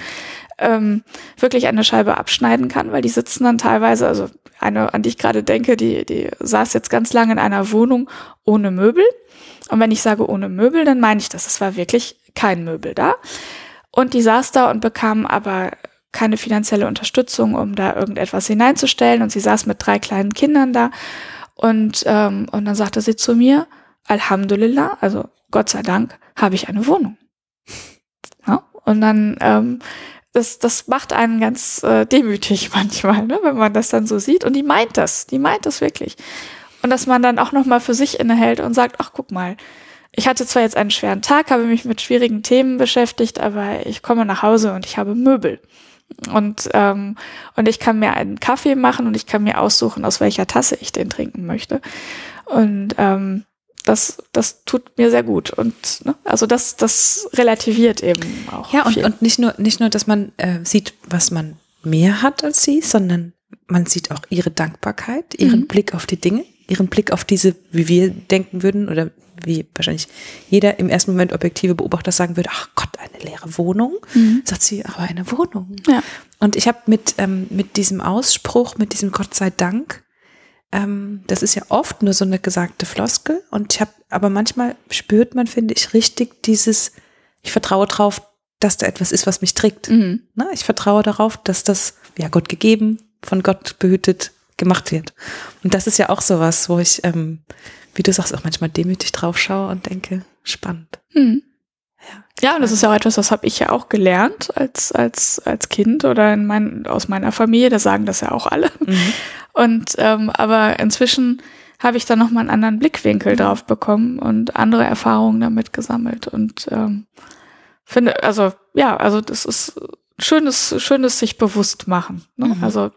ähm, wirklich eine Scheibe abschneiden kann, weil die sitzen dann teilweise, also eine, an die ich gerade denke, die, die saß jetzt ganz lange in einer Wohnung ohne Möbel. Und wenn ich sage ohne Möbel, dann meine ich das. Es war wirklich kein Möbel da. Und die saß da und bekam aber keine finanzielle Unterstützung, um da irgendetwas hineinzustellen. Und sie saß mit drei kleinen Kindern da. Und, ähm, und dann sagte sie zu mir, Alhamdulillah, also Gott sei Dank, habe ich eine Wohnung. Ja? Und dann, ähm, das, das macht einen ganz äh, demütig manchmal, ne, wenn man das dann so sieht. Und die meint das, die meint das wirklich. Und dass man dann auch nochmal für sich innehält und sagt, ach guck mal, ich hatte zwar jetzt einen schweren Tag, habe mich mit schwierigen Themen beschäftigt, aber ich komme nach Hause und ich habe Möbel. Und, ähm, und ich kann mir einen Kaffee machen und ich kann mir aussuchen, aus welcher Tasse ich den trinken möchte. Und ähm, das, das tut mir sehr gut. Und ne, also das, das relativiert eben auch. Ja, und, und nicht nur, nicht nur, dass man äh, sieht, was man mehr hat als sie, sondern man sieht auch ihre Dankbarkeit, ihren mhm. Blick auf die Dinge, ihren Blick auf diese, wie wir denken würden, oder wie wahrscheinlich jeder im ersten Moment objektive Beobachter sagen würde, ach Gott, eine leere Wohnung. Mhm. Sagt sie, aber eine Wohnung. Ja. Und ich habe mit, ähm, mit diesem Ausspruch, mit diesem Gott sei Dank, ähm, das ist ja oft nur so eine gesagte Floskel. Und ich habe, aber manchmal spürt man, finde ich, richtig dieses, ich vertraue drauf, dass da etwas ist, was mich trägt. Mhm. Na, ich vertraue darauf, dass das, ja, Gott gegeben, von Gott behütet, gemacht wird. Und das ist ja auch sowas, wo ich ähm, wie du sagst, auch manchmal demütig drauf schaue und denke, spannend. Hm. Ja, ja, und das ist ja auch etwas, das habe ich ja auch gelernt als, als, als Kind oder in mein, aus meiner Familie, da sagen das ja auch alle. Mhm. Und ähm, aber inzwischen habe ich da nochmal einen anderen Blickwinkel mhm. drauf bekommen und andere Erfahrungen damit gesammelt. Und ähm, finde, also ja, also das ist schönes, schönes sich bewusst machen. Ne? Mhm. Also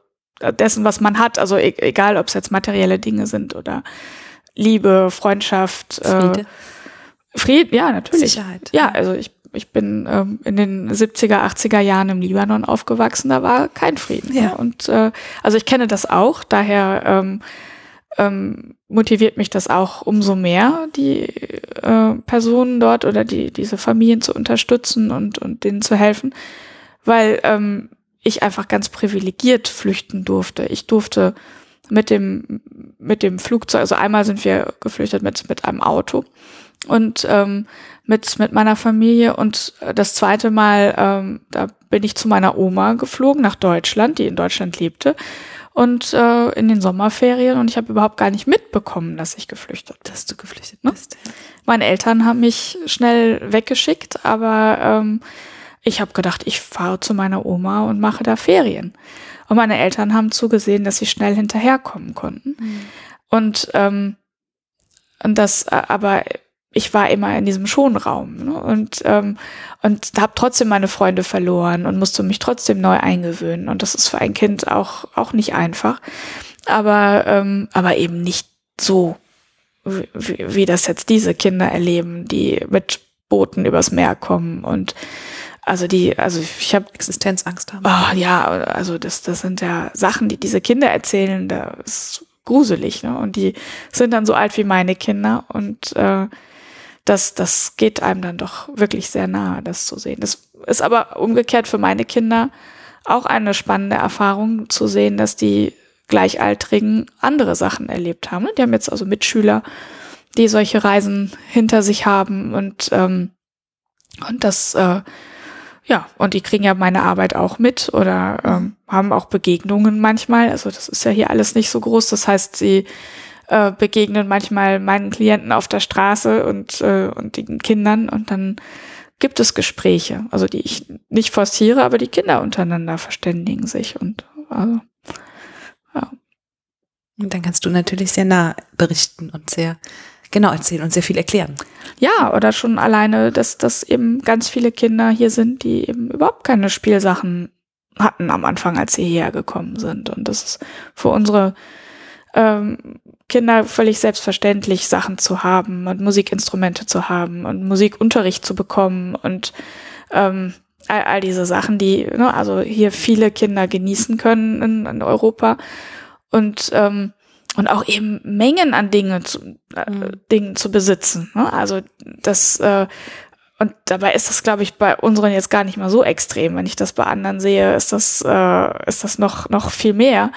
dessen, was man hat, also e egal, ob es jetzt materielle Dinge sind oder Liebe, Freundschaft, äh, Friede. Äh, Frieden, ja, natürlich. Sicherheit. Ja, also ich, ich bin ähm, in den 70er, 80er Jahren im Libanon aufgewachsen, da war kein Frieden. Ja. Ne? Und äh, also ich kenne das auch, daher ähm, ähm, motiviert mich das auch umso mehr, die äh, Personen dort oder die diese Familien zu unterstützen und, und denen zu helfen, weil ähm, ich einfach ganz privilegiert flüchten durfte. Ich durfte mit dem, mit dem Flugzeug, also einmal sind wir geflüchtet mit, mit einem Auto und ähm, mit, mit meiner Familie und das zweite Mal, ähm, da bin ich zu meiner Oma geflogen nach Deutschland, die in Deutschland lebte und äh, in den Sommerferien und ich habe überhaupt gar nicht mitbekommen, dass ich geflüchtet bin. Dass du geflüchtet bist. Ne? Meine Eltern haben mich schnell weggeschickt, aber ähm, ich habe gedacht, ich fahre zu meiner Oma und mache da Ferien. Und meine Eltern haben zugesehen, dass sie schnell hinterherkommen konnten. Mhm. Und, ähm, und das, aber ich war immer in diesem Schonraum ne? und ähm, und habe trotzdem meine Freunde verloren und musste mich trotzdem neu eingewöhnen und das ist für ein Kind auch auch nicht einfach, aber ähm, aber eben nicht so wie, wie das jetzt diese Kinder erleben, die mit Booten übers Meer kommen und also die, also ich habe Existenzangst haben. Oh, ja, also das, das sind ja Sachen, die diese Kinder erzählen, da ist gruselig, ne? Und die sind dann so alt wie meine Kinder und äh, das, das geht einem dann doch wirklich sehr nahe, das zu sehen. Das ist aber umgekehrt für meine Kinder auch eine spannende Erfahrung zu sehen, dass die Gleichaltrigen andere Sachen erlebt haben. Die haben jetzt also Mitschüler, die solche Reisen hinter sich haben und ähm, und das äh, ja, und die kriegen ja meine Arbeit auch mit oder ähm, haben auch Begegnungen manchmal. Also das ist ja hier alles nicht so groß. Das heißt, sie äh, begegnen manchmal meinen Klienten auf der Straße und, äh, und den Kindern und dann gibt es Gespräche, also die ich nicht forciere, aber die Kinder untereinander verständigen sich und also, ja. Und dann kannst du natürlich sehr nah berichten und sehr genau erzählen und sehr viel erklären. Ja, oder schon alleine, dass, dass eben ganz viele Kinder hier sind, die eben überhaupt keine Spielsachen hatten am Anfang, als sie hierher gekommen sind. Und das ist für unsere ähm, Kinder völlig selbstverständlich, Sachen zu haben und Musikinstrumente zu haben und Musikunterricht zu bekommen und ähm, all, all diese Sachen, die ne, also hier viele Kinder genießen können in, in Europa. Und ähm, und auch eben Mengen an Dingen zu, äh, mhm. Dingen zu besitzen. Ne? Also das äh, und dabei ist das, glaube ich, bei unseren jetzt gar nicht mal so extrem. Wenn ich das bei anderen sehe, ist das äh, ist das noch noch viel mehr.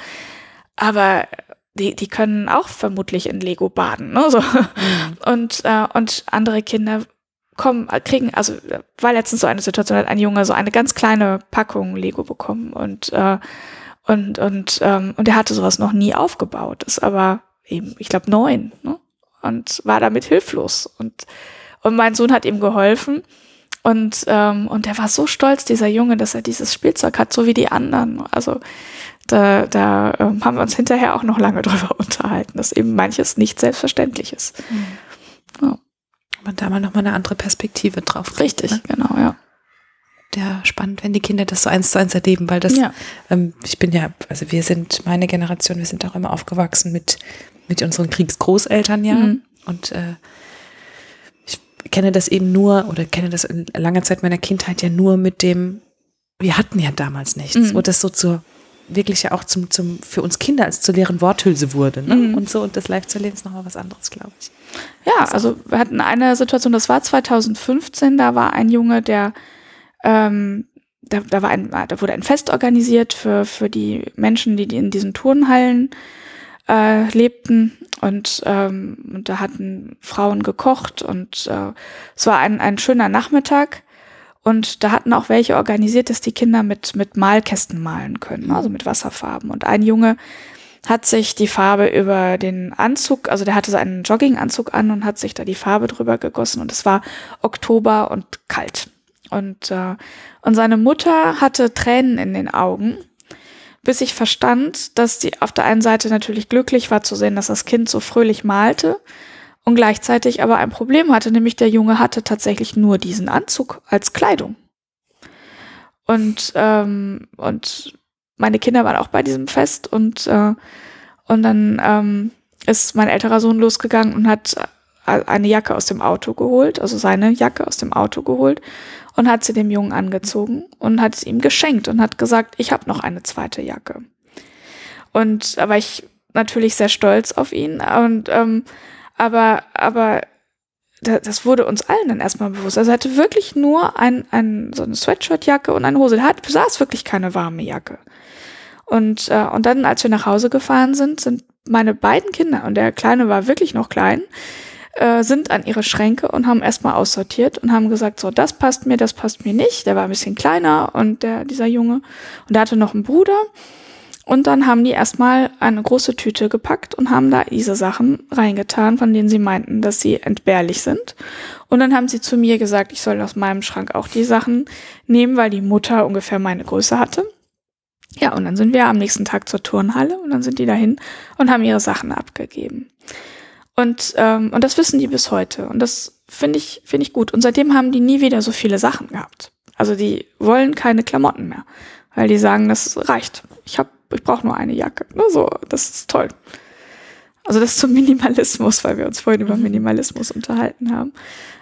Aber die die können auch vermutlich in Lego baden, ne? So. Mhm. Und äh, und andere Kinder kommen, kriegen, also war letztens so eine Situation, hat ein Junge so eine ganz kleine Packung Lego bekommen und äh, und und ähm, und er hatte sowas noch nie aufgebaut, ist aber eben, ich glaube neun, ne? und war damit hilflos und und mein Sohn hat ihm geholfen und ähm, und er war so stolz, dieser Junge, dass er dieses Spielzeug hat, so wie die anderen. Also da, da ähm, haben wir uns hinterher auch noch lange drüber unterhalten, dass eben manches nicht selbstverständlich ist. Mhm. Ja. Man da mal nochmal eine andere Perspektive drauf. Richtig, ne? genau, ja. Ja, spannend, wenn die Kinder das so eins zu eins erleben, weil das, ja. ähm, ich bin ja, also wir sind, meine Generation, wir sind auch immer aufgewachsen mit, mit unseren Kriegsgroßeltern ja. Mhm. Und äh, ich kenne das eben nur oder kenne das in langer Zeit meiner Kindheit ja nur mit dem, wir hatten ja damals nichts, mhm. wo das so zur wirklich ja auch zum, zum, für uns Kinder als zur leeren Worthülse wurde. Ne? Mhm. Und so, und das live zu erleben ist nochmal was anderes, glaube ich. Ja, also wir hatten eine Situation, das war 2015, da war ein Junge, der, ähm, da, da, war ein, da wurde ein Fest organisiert für, für die Menschen, die in diesen Turnhallen äh, lebten. Und, ähm, und da hatten Frauen gekocht und äh, es war ein, ein schöner Nachmittag. Und da hatten auch welche organisiert, dass die Kinder mit, mit Malkästen malen können, also mit Wasserfarben. Und ein Junge hat sich die Farbe über den Anzug, also der hatte so einen Jogginganzug an und hat sich da die Farbe drüber gegossen. Und es war Oktober und kalt. Und, äh, und seine Mutter hatte Tränen in den Augen, bis ich verstand, dass sie auf der einen Seite natürlich glücklich war zu sehen, dass das Kind so fröhlich malte und gleichzeitig aber ein Problem hatte, nämlich der Junge hatte tatsächlich nur diesen Anzug als Kleidung. Und, ähm, und meine Kinder waren auch bei diesem Fest und, äh, und dann ähm, ist mein älterer Sohn losgegangen und hat eine Jacke aus dem Auto geholt, also seine Jacke aus dem Auto geholt und hat sie dem Jungen angezogen und hat es ihm geschenkt und hat gesagt, ich habe noch eine zweite Jacke. Und da war ich natürlich sehr stolz auf ihn und ähm, aber, aber das wurde uns allen dann erstmal bewusst. Also er hatte wirklich nur ein, ein, so eine Sweatshirtjacke und eine Hose. Er hat, besaß wirklich keine warme Jacke. Und, äh, und dann, als wir nach Hause gefahren sind, sind meine beiden Kinder, und der Kleine war wirklich noch klein, äh, sind an ihre Schränke und haben erstmal aussortiert und haben gesagt, so, das passt mir, das passt mir nicht. Der war ein bisschen kleiner und der, dieser Junge. Und der hatte noch einen Bruder. Und dann haben die erstmal eine große Tüte gepackt und haben da diese Sachen reingetan, von denen sie meinten, dass sie entbehrlich sind. Und dann haben sie zu mir gesagt, ich soll aus meinem Schrank auch die Sachen nehmen, weil die Mutter ungefähr meine Größe hatte. Ja, und dann sind wir am nächsten Tag zur Turnhalle und dann sind die dahin und haben ihre Sachen abgegeben. Und, ähm, und das wissen die bis heute. Und das finde ich, finde ich gut. Und seitdem haben die nie wieder so viele Sachen gehabt. Also die wollen keine Klamotten mehr, weil die sagen, das reicht. Ich habe ich brauche nur eine Jacke. Ne, so, das ist toll. Also das zum Minimalismus, weil wir uns vorhin über mhm. Minimalismus unterhalten haben.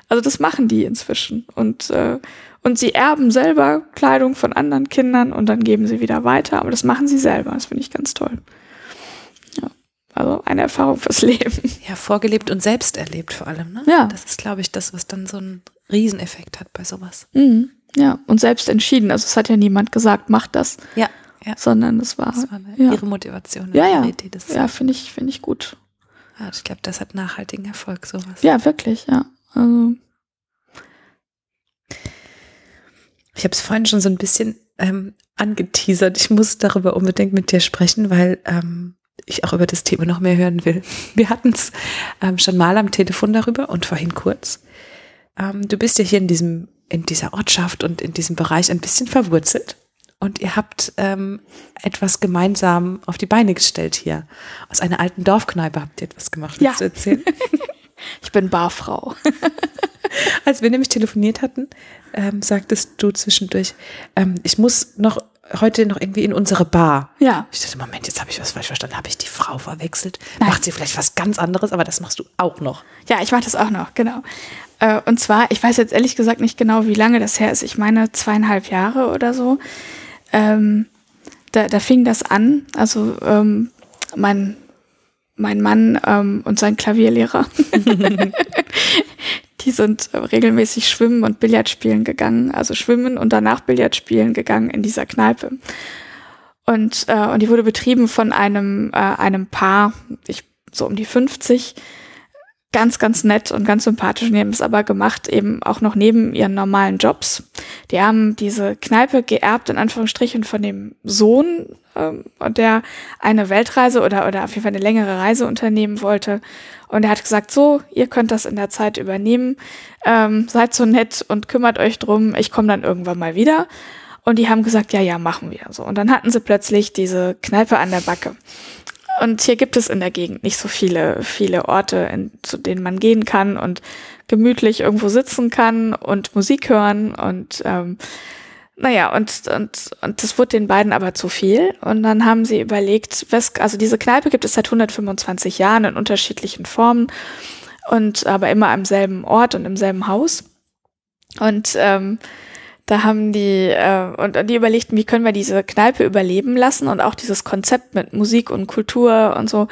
Also das machen die inzwischen und äh, und sie erben selber Kleidung von anderen Kindern und dann geben sie wieder weiter. Aber das machen sie selber. Das finde ich ganz toll. Also eine Erfahrung fürs Leben. Ja, vorgelebt und selbst erlebt vor allem. Ne? Ja. Das ist, glaube ich, das, was dann so einen Rieseneffekt hat bei sowas. Mhm. Ja, und selbst entschieden. Also es hat ja niemand gesagt, mach das. Ja ja. sondern es war, das war ja. ihre Motivation. Ja, ja, ja, finde ich, finde ich gut. Ja, ich glaube, das hat nachhaltigen Erfolg, sowas. Ja, wirklich, ja. Also. Ich habe es vorhin schon so ein bisschen ähm, angeteasert. Ich muss darüber unbedingt mit dir sprechen, weil ähm, ich auch über das Thema noch mehr hören will. Wir hatten es ähm, schon mal am Telefon darüber und vorhin kurz. Ähm, du bist ja hier in diesem, in dieser Ortschaft und in diesem Bereich ein bisschen verwurzelt und ihr habt ähm, etwas gemeinsam auf die Beine gestellt hier. Aus einer alten Dorfkneipe habt ihr etwas gemacht. Ja. Du erzählen? ich bin Barfrau. Als wir nämlich telefoniert hatten, ähm, sagtest du zwischendurch, ähm, ich muss noch heute noch irgendwie in unsere Bar. Ja. Ich dachte, Moment, jetzt habe ich was falsch verstanden. Habe ich die Frau verwechselt? Nein. Macht sie vielleicht was ganz anderes, aber das machst du auch noch. Ja, ich mache das auch noch, genau. Äh, und zwar, ich weiß jetzt ehrlich gesagt nicht genau, wie lange das her ist. Ich meine zweieinhalb Jahre oder so ähm, da, da fing das an. Also ähm, mein, mein Mann ähm, und sein Klavierlehrer, die sind regelmäßig schwimmen und Billard spielen gegangen. Also schwimmen und danach Billard spielen gegangen in dieser Kneipe. Und, äh, und die wurde betrieben von einem, äh, einem Paar, ich, so um die 50, ganz, ganz nett und ganz sympathisch. Die haben es aber gemacht, eben auch noch neben ihren normalen Jobs. Die haben diese Kneipe geerbt, in Anführungsstrichen, von dem Sohn, ähm, der eine Weltreise oder, oder auf jeden Fall eine längere Reise unternehmen wollte. Und er hat gesagt, so, ihr könnt das in der Zeit übernehmen. Ähm, seid so nett und kümmert euch drum. Ich komme dann irgendwann mal wieder. Und die haben gesagt, ja, ja, machen wir. So. Und dann hatten sie plötzlich diese Kneipe an der Backe. Und hier gibt es in der Gegend nicht so viele, viele Orte, in, zu denen man gehen kann und gemütlich irgendwo sitzen kann und Musik hören und ähm, naja, und, und, und das wurde den beiden aber zu viel. Und dann haben sie überlegt, was, also diese Kneipe gibt es seit 125 Jahren in unterschiedlichen Formen und aber immer am selben Ort und im selben Haus. Und ähm, da haben die äh, und die überlegten, wie können wir diese Kneipe überleben lassen und auch dieses Konzept mit Musik und Kultur und so,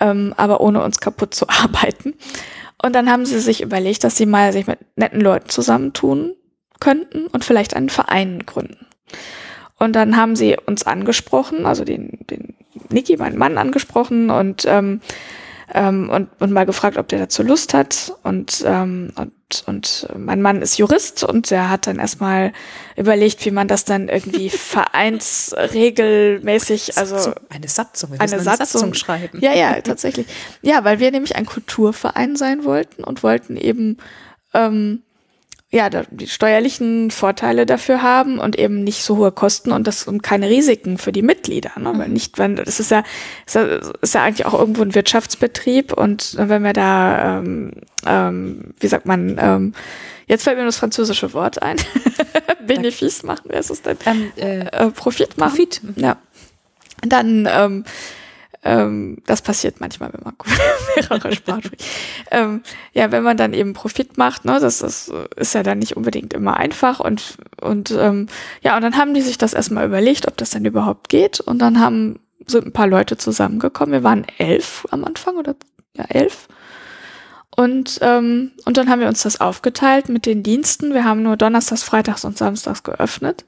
ähm, aber ohne uns kaputt zu arbeiten. Und dann haben sie sich überlegt, dass sie mal sich mit netten Leuten zusammentun könnten und vielleicht einen Verein gründen. Und dann haben sie uns angesprochen, also den, den Niki, meinen Mann, angesprochen und ähm, ähm, und, und mal gefragt, ob der dazu Lust hat. Und, ähm, und, und mein Mann ist Jurist und der hat dann erstmal überlegt, wie man das dann irgendwie vereinsregelmäßig, also eine Satzung, wir eine, eine Satzung, Satzung schreiben. Ja, ja, tatsächlich. Ja, weil wir nämlich ein Kulturverein sein wollten und wollten eben ähm, ja, die steuerlichen Vorteile dafür haben und eben nicht so hohe Kosten und das und keine Risiken für die Mitglieder. Ne? Weil mhm. nicht, wenn das ist ja, ist ja, ist ja eigentlich auch irgendwo ein Wirtschaftsbetrieb und wenn wir da, ähm, ähm, wie sagt man, ähm, jetzt fällt mir das französische Wort ein, Benefice machen, wer ist es denn? Ähm, äh, äh, Profit machen. Profit. Ja. Dann ähm, ähm, das passiert manchmal, wenn man mehrere Sprachen spricht. Ähm, ja, wenn man dann eben Profit macht, ne, das, das ist ja dann nicht unbedingt immer einfach und und ähm, ja, und dann haben die sich das erstmal überlegt, ob das denn überhaupt geht und dann haben sind ein paar Leute zusammengekommen. Wir waren elf am Anfang oder ja elf. Und, ähm, und dann haben wir uns das aufgeteilt mit den Diensten. Wir haben nur Donnerstags, Freitags und Samstags geöffnet.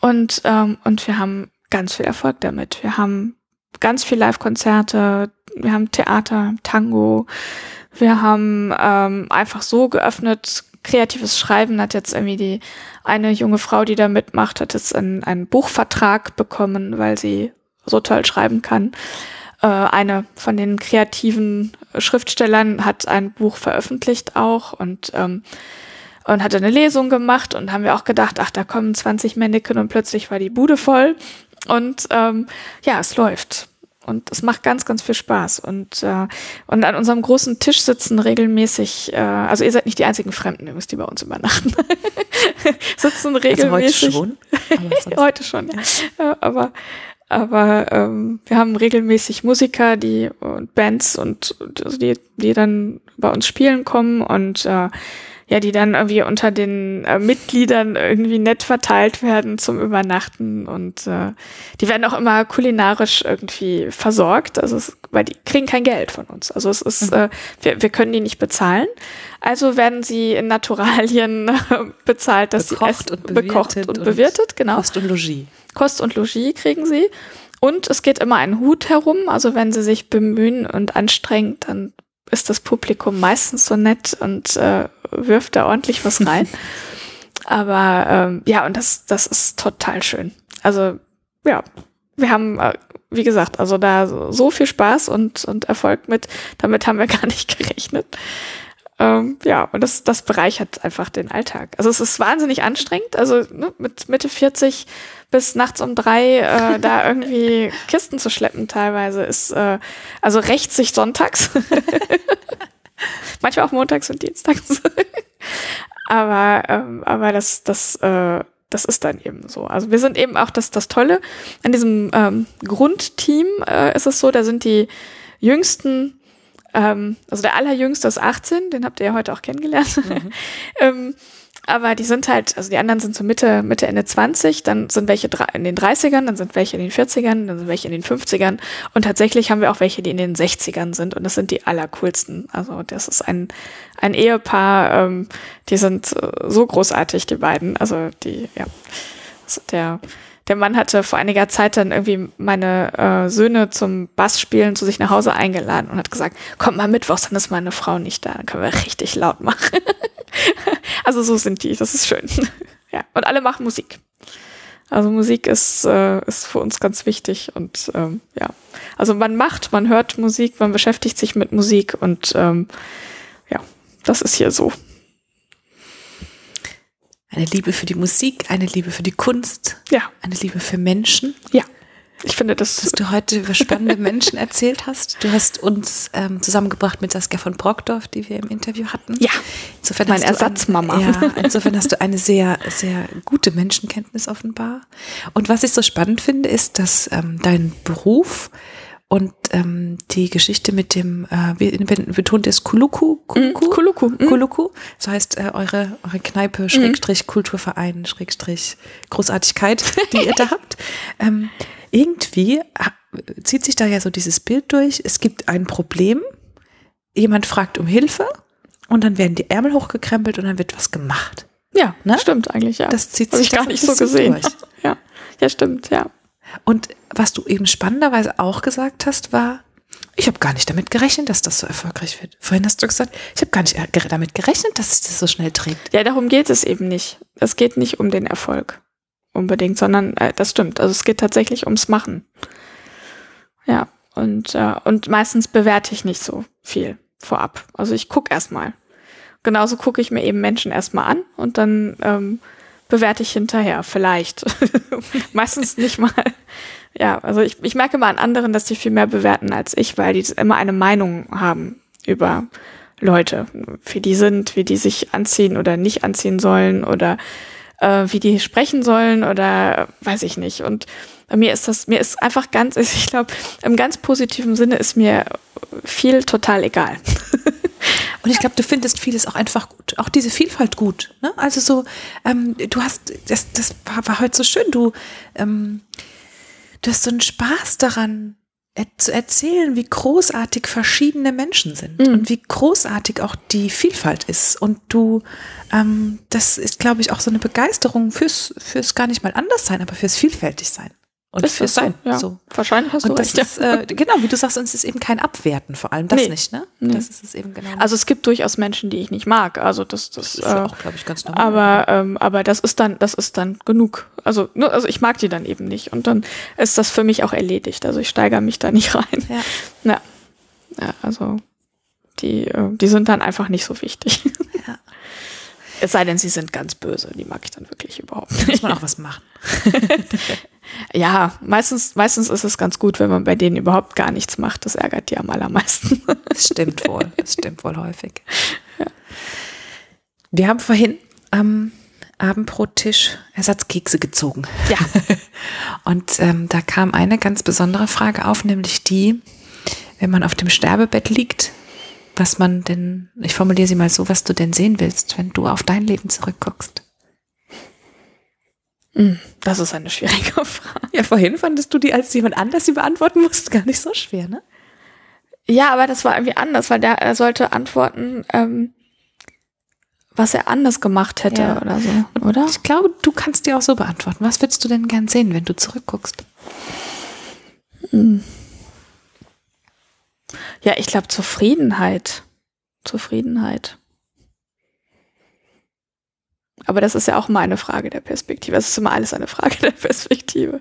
Und, ähm, und wir haben ganz viel Erfolg damit. Wir haben ganz viel Live-Konzerte, wir haben Theater, Tango, wir haben ähm, einfach so geöffnet, kreatives Schreiben hat jetzt irgendwie die eine junge Frau, die da mitmacht, hat jetzt einen, einen Buchvertrag bekommen, weil sie so toll schreiben kann. Äh, eine von den kreativen Schriftstellern hat ein Buch veröffentlicht auch und ähm, und hatte eine Lesung gemacht und haben wir auch gedacht, ach, da kommen 20 Männchen und plötzlich war die Bude voll und ähm, ja, es läuft. Und es macht ganz, ganz viel Spaß. Und, äh, und an unserem großen Tisch sitzen regelmäßig, äh, also ihr seid nicht die einzigen Fremden übrigens, die bei uns übernachten. sitzen regelmäßig. Also heute schon. heute schon, ja. ja. aber aber ähm, wir haben regelmäßig Musiker, die und Bands und also die, die dann bei uns spielen kommen und äh, ja, die dann irgendwie unter den äh, Mitgliedern irgendwie nett verteilt werden zum Übernachten und äh, die werden auch immer kulinarisch irgendwie versorgt, also es, weil die kriegen kein Geld von uns. Also es ist, mhm. äh, wir, wir können die nicht bezahlen. Also werden sie in Naturalien bezahlt, dass bekocht sie essen, und bekocht und, und bewirtet, genau. Kost und Logis. Kost und Logis kriegen sie. Und es geht immer ein Hut herum, also wenn sie sich bemühen und anstrengen, dann ist das Publikum meistens so nett und äh, wirft da ordentlich was rein. Aber ähm, ja, und das, das ist total schön. Also ja, wir haben, äh, wie gesagt, also da so viel Spaß und, und Erfolg mit. Damit haben wir gar nicht gerechnet. Ähm, ja, und das, das bereichert einfach den Alltag. Also es ist wahnsinnig anstrengend. Also ne, mit Mitte 40 bis nachts um drei äh, da irgendwie Kisten zu schleppen teilweise ist, äh, also rächt sich sonntags. Manchmal auch montags und dienstags. aber, ähm, aber das, das, äh, das ist dann eben so. Also wir sind eben auch das, das Tolle. An diesem ähm, Grundteam äh, ist es so, da sind die jüngsten, ähm, also der allerjüngste ist 18, den habt ihr ja heute auch kennengelernt. Mhm. ähm, aber die sind halt, also die anderen sind so Mitte, Mitte, Ende 20, dann sind welche in den 30ern, dann sind welche in den 40ern, dann sind welche in den 50ern und tatsächlich haben wir auch welche, die in den 60ern sind und das sind die allercoolsten. Also das ist ein, ein Ehepaar, ähm, die sind so großartig, die beiden. Also die, ja, also der, der Mann hatte vor einiger Zeit dann irgendwie meine äh, Söhne zum Bassspielen zu sich nach Hause eingeladen und hat gesagt, kommt mal mittwochs, dann ist meine Frau nicht da, dann können wir richtig laut machen. also so sind die, das ist schön. ja, und alle machen Musik. Also Musik ist, äh, ist für uns ganz wichtig und ähm, ja, also man macht, man hört Musik, man beschäftigt sich mit Musik und ähm, ja, das ist hier so. Eine Liebe für die Musik, eine Liebe für die Kunst, Ja, eine Liebe für Menschen. ja. Ich finde das, Dass du heute über spannende Menschen erzählt hast. Du hast uns ähm, zusammengebracht mit Saskia von Brockdorf, die wir im Interview hatten. ja, Insofern du Ersatzmama. Ein, ja, insofern hast du eine sehr, sehr gute Menschenkenntnis offenbar. Und was ich so spannend finde, ist, dass ähm, dein Beruf und ähm, die Geschichte mit dem, äh, wie betont es, Kuluku? Kuluku? Kuluku, mm. Kuluku. So heißt äh, eure, eure Kneipe, Schrägstrich, Kulturverein, Schrägstrich, Großartigkeit, die ihr da habt. Ähm, irgendwie zieht sich da ja so dieses Bild durch. Es gibt ein Problem, jemand fragt um Hilfe und dann werden die Ärmel hochgekrempelt und dann wird was gemacht. ja, Ne? stimmt eigentlich, ja. Das zieht Hab sich ich gar nicht so gesehen. durch. Ja, ja, stimmt, ja. Und was du eben spannenderweise auch gesagt hast, war, ich habe gar nicht damit gerechnet, dass das so erfolgreich wird. Vorhin hast du gesagt, ich habe gar nicht damit gerechnet, dass sich das so schnell trägt. Ja, darum geht es eben nicht. Es geht nicht um den Erfolg unbedingt, sondern äh, das stimmt. Also es geht tatsächlich ums Machen. Ja, und, äh, und meistens bewerte ich nicht so viel vorab. Also ich gucke erstmal. Genauso gucke ich mir eben Menschen erstmal an und dann ähm, bewerte ich hinterher, vielleicht. meistens nicht mal. Ja, also ich, ich merke mal an anderen, dass die viel mehr bewerten als ich, weil die immer eine Meinung haben über Leute, wie die sind, wie die sich anziehen oder nicht anziehen sollen oder äh, wie die sprechen sollen oder weiß ich nicht. Und mir ist das, mir ist einfach ganz, ich glaube, im ganz positiven Sinne ist mir viel total egal. Und ich glaube, du findest vieles auch einfach gut. Auch diese Vielfalt gut. Ne? Also so, ähm, du hast, das, das war, war heute so schön, du, ähm, du hast so einen Spaß daran, zu erzählen, wie großartig verschiedene Menschen sind Mhm. und wie großartig auch die Vielfalt ist. Und du, ähm, das ist, glaube ich, auch so eine Begeisterung fürs, fürs gar nicht mal anders sein, aber fürs vielfältig sein. Und das Sein. So? Ja. So. Wahrscheinlich hast du Und das recht. ist, äh, genau, wie du sagst, und es ist eben kein Abwerten, vor allem das Nee. nicht, ne? Nee. Das ist es eben genau. Also es gibt durchaus Menschen, die ich nicht mag. Also das, das, Das ist ja äh, auch, glaube ich, ganz normal. aber ähm, aber das ist dann das ist dann genug. Also nur, also ich mag die dann eben nicht und dann ist das für mich auch erledigt. Also ich steigere mich da nicht rein. Ja. Ja, ja also die äh, die sind dann einfach nicht so wichtig. Ja. Es sei denn, sie sind ganz böse. Die mag ich dann wirklich überhaupt muss nicht. man auch was machen. Ja, meistens meistens ist es ganz gut, wenn man bei denen überhaupt gar nichts macht. Das ärgert die am allermeisten. Das stimmt wohl. Das stimmt wohl häufig. Wir haben vorhin am Abendbrottisch Ersatzkekse gezogen. ja, Und ähm, da kam eine ganz besondere Frage auf, nämlich die, wenn man auf dem Sterbebett liegt, was man denn, ich formuliere sie mal so, was du denn sehen willst, wenn du auf dein Leben zurückguckst. Hm, das ist eine schwierige Frage. Ja, vorhin fandest du die, als jemand anders sie beantworten musste, gar nicht so schwer, ne? Ja, aber das war irgendwie anders, weil der er sollte antworten, ähm, was er anders gemacht hätte Ja. oder so, oder? Ich glaube, du kannst dir auch so beantworten. Was würdest du denn gern sehen, wenn du zurückguckst? Ja, ich glaube Zufriedenheit. Zufriedenheit. Aber das ist ja auch mal eine Frage der Perspektive. Es ist immer alles eine Frage der Perspektive.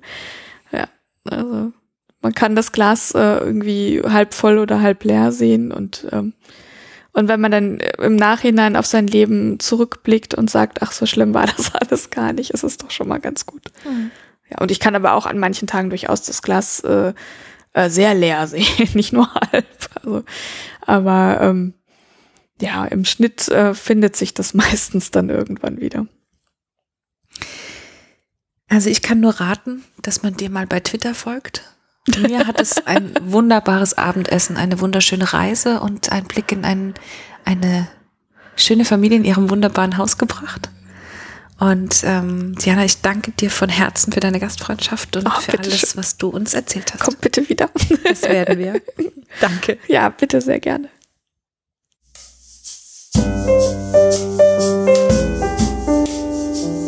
Ja, also man kann das Glas äh, irgendwie halb voll oder halb leer sehen und ähm, und wenn man dann äh, im Nachhinein auf sein Leben zurückblickt und sagt, ach so schlimm war das alles gar nicht, ist es doch schon mal ganz gut. Ja, und ich kann aber auch an manchen Tagen durchaus das Glas äh, äh, sehr leer sehen, nicht nur halb. Also, aber ähm, ja, im Schnitt äh, findet sich das meistens dann irgendwann wieder. Also ich kann nur raten, dass man dir mal bei Twitter folgt. Mir hat es ein wunderbares Abendessen, eine wunderschöne Reise und ein Blick in ein, eine schöne Familie in ihrem wunderbaren Haus gebracht. Und ähm, Diana, ich danke dir von Herzen für deine Gastfreundschaft und Ach, für alles, was du uns erzählt hast. Kommt bitte wieder. Das werden wir. Danke. Ja, bitte sehr gerne.